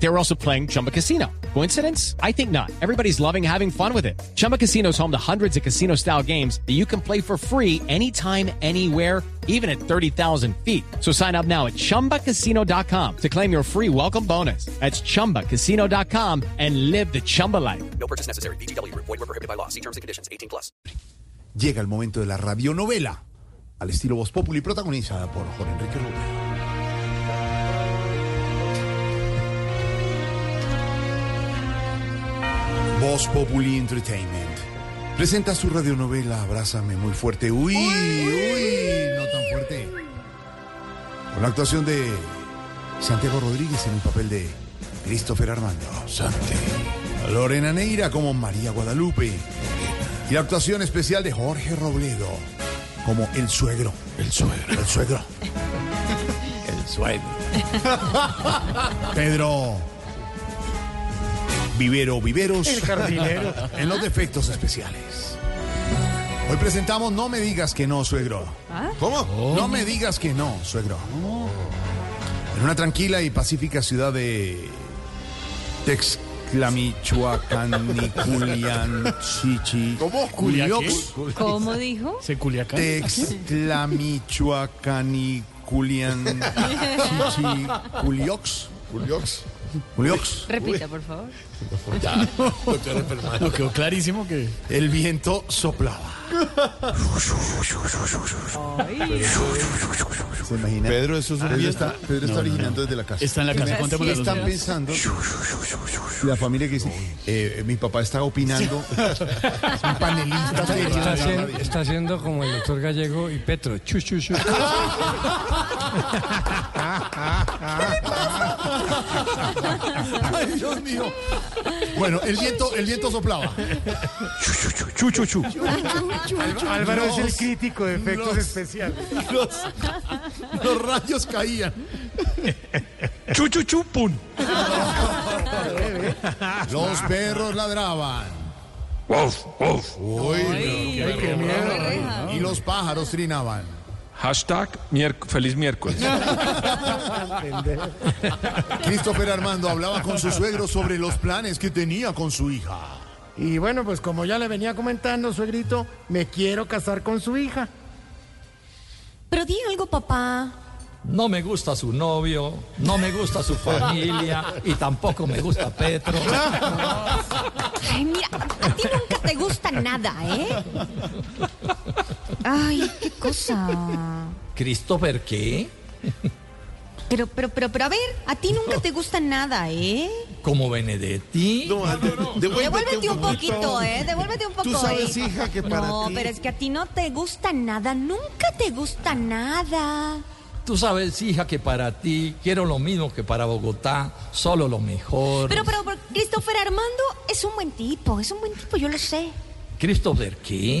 They were also playing Chumba Casino. Coincidence? I think not. Everybody's loving having fun with it. Chumba Casino is home to hundreds of casino style games that you can play for free anytime, anywhere, even at 30,000 feet. So sign up now at chumbacasino.com to claim your free welcome bonus. That's chumbacasino.com and live the Chumba life. No purchase necessary. BGW. Void were prohibited by law. See terms and conditions. 18 plus. Llega el momento de la radionovela, al estilo Voz Populi, protagonizada por Jorge Enrique Rubio. Voz Populi Entertainment presenta su radionovela Abrázame muy fuerte. Uy, uy, no tan fuerte. Con la actuación de Santiago Rodríguez en el papel de Christopher Armando. Santi. Lorena Neira como María Guadalupe. Y la actuación especial de Jorge Robledo como el suegro. El suegro. El suegro. El suegro. Pedro. Vivero Viveros. El jardinero. En los defectos especiales. Hoy presentamos No me digas que no, suegro. ¿Cómo? No me digas que no, suegro. En una tranquila y pacífica ciudad de Texclamichuacaniculian Chichi. ¿Cómo? Culiox. ¿Cómo dijo? ¿Se Culiacán? Texclamichuacaniculian Chichi. Culiox. Culiox. Culiox. Repita, por favor. No, quedó clarísimo que... El viento soplaba. ¿Se imagina? Pedro, eso es un Pedro está, Pedro está originando desde la casa. Está en la casa, ¿Qué contémosle los están pensando? La familia que dice, eh, mi papá está opinando. Es un panelista. Está, la haciendo, está haciendo como el doctor Gallego y Petro. Chu, chu, chu. Ay, Dios mío. Bueno, el viento, el viento soplaba. Chu, chu, chu. Álvaro es el crítico de efectos los- especiales. Los, los rayos caían. Chu, chu, chu, pum. Los perros ladraban. Uy, qué miedo. y los pájaros trinaban. Hashtag miérc- feliz miércoles. Christopher Armando hablaba con su suegro sobre los planes que tenía con su hija. Y bueno, pues como ya le venía comentando, suegrito, me quiero casar con su hija. Pero di algo, papá. No me gusta su novio, no me gusta su familia y tampoco me gusta Petro. Ay, mira, a ti nunca te gusta nada, ¿eh? Ay, qué cosa. ¿Christopher qué? Pero, pero, pero, pero, a ver, a ti nunca te gusta nada, ¿eh? ¿Como Benedetti? Devuélvete un poquito, ¿eh? Devuélvete un poco, Tú sabes, ¿eh? hija, que para No, ti- pero es que a ti no te gusta nada, nunca te gusta nada. Tú sabes, hija, que para ti quiero lo mismo que para Bogotá, solo lo mejor. Pero, pero, pero, Christopher Armando es un buen tipo, es un buen tipo, yo lo sé. ¿Christopher qué?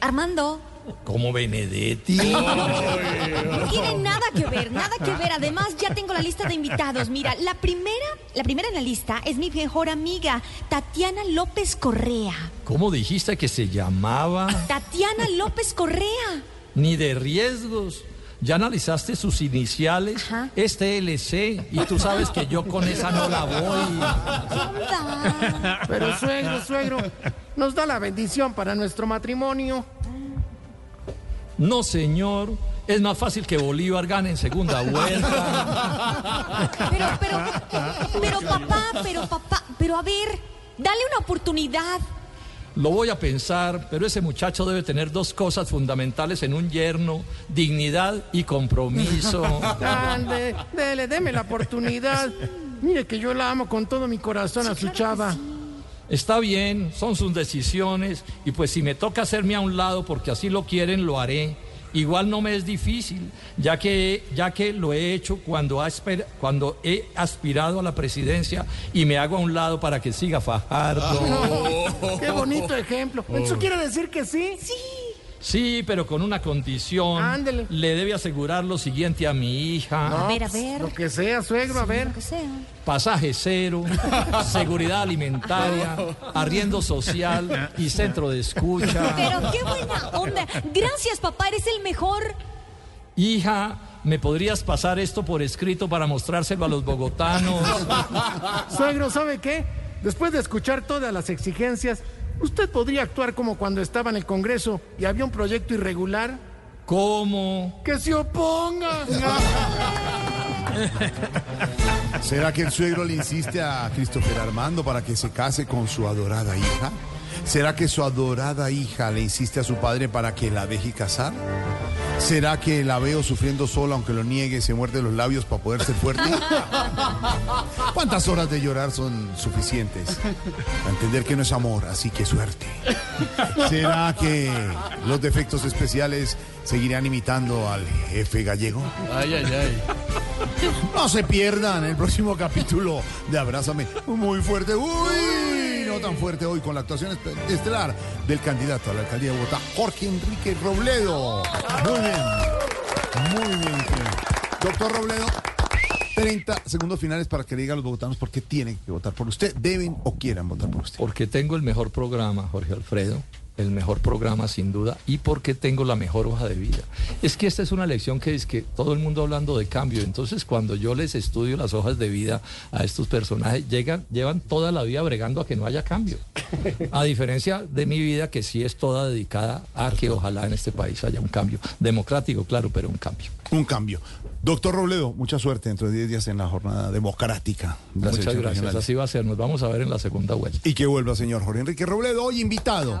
Armando, ¿Como Benedetti? no tiene nada que ver, nada que ver. Además, ya tengo la lista de invitados. Mira, la primera, la primera en la lista es mi mejor amiga, Tatiana López Correa. ¿Cómo dijiste que se llamaba? Tatiana López Correa. Ni de riesgos. Ya analizaste sus iniciales, Ajá. este LC, y tú sabes que yo con esa no la voy. ¿Qué onda? Pero suegro, suegro, nos da la bendición para nuestro matrimonio. No, señor. Es más fácil que Bolívar gane en segunda vuelta. Pero, pero, pero papá, pero papá, pero a ver, dale una oportunidad. Lo voy a pensar, pero ese muchacho debe tener dos cosas fundamentales en un yerno, dignidad y compromiso. Ande, dele, deme la oportunidad. Mire que yo la amo con todo mi corazón a su chava. Está bien, son sus decisiones y pues si me toca hacerme a un lado porque así lo quieren, lo haré. Igual no me es difícil, ya que, ya que lo he hecho cuando, ha esper- cuando he aspirado a la presidencia y me hago a un lado para que siga Fajardo. Qué bonito ejemplo. ¿Eso quiere decir que sí? Sí. Sí, pero con una condición. Ándele. Le debe asegurar lo siguiente a mi hija. A ver, a ver. Lo que sea, suegro, a ver. Lo que sea. Pasaje cero, seguridad alimentaria, arriendo social y centro de escucha. Pero qué buena onda. Gracias, papá, eres el mejor. Hija, ¿me podrías pasar esto por escrito para mostrárselo a los bogotanos? Suegro, ¿sabe qué? Después de escuchar todas las exigencias, ¿usted podría actuar como cuando estaba en el Congreso y había un proyecto irregular? ¿Cómo? ¡Que se oponga! ¿Será que el suegro le insiste a Christopher Armando para que se case con su adorada hija? ¿Será que su adorada hija le insiste a su padre para que la deje casar? ¿Será que la veo sufriendo sola aunque lo niegue, se muerde los labios para poder ser fuerte? ¿Cuántas horas de llorar son suficientes para entender que no es amor, así que suerte? ¿Será que los defectos especiales seguirán imitando al jefe gallego? Ay, ay, ay. No se pierdan el próximo capítulo de Abrázame muy fuerte. Uy, tan fuerte hoy con la actuación estelar del candidato a la alcaldía de Bogotá, Jorge Enrique Robledo. Muy bien. Muy bien. Doctor Robledo, 30 segundos finales para que le diga a los bogotanos por qué tienen que votar por usted. Deben o quieran votar por usted. Porque tengo el mejor programa, Jorge Alfredo, el mejor programa sin duda, y porque tengo la mejor hoja de vida. Es que esta es una lección que es que todo el mundo hablando de cambio, entonces cuando yo les estudio las hojas de vida a estos personajes, llegan, llevan toda la vida bregando a que no haya cambio. A diferencia de mi vida, que sí es toda dedicada a que ojalá en este país haya un cambio. Democrático, claro, pero un cambio. Un cambio. Doctor Robledo, mucha suerte dentro de 10 días en la jornada democrática. de Muchas gracias. regionales. Así va a ser. Nos vamos a ver en la segunda vuelta. Y que vuelva, señor Jorge Enrique Robledo, hoy invitado.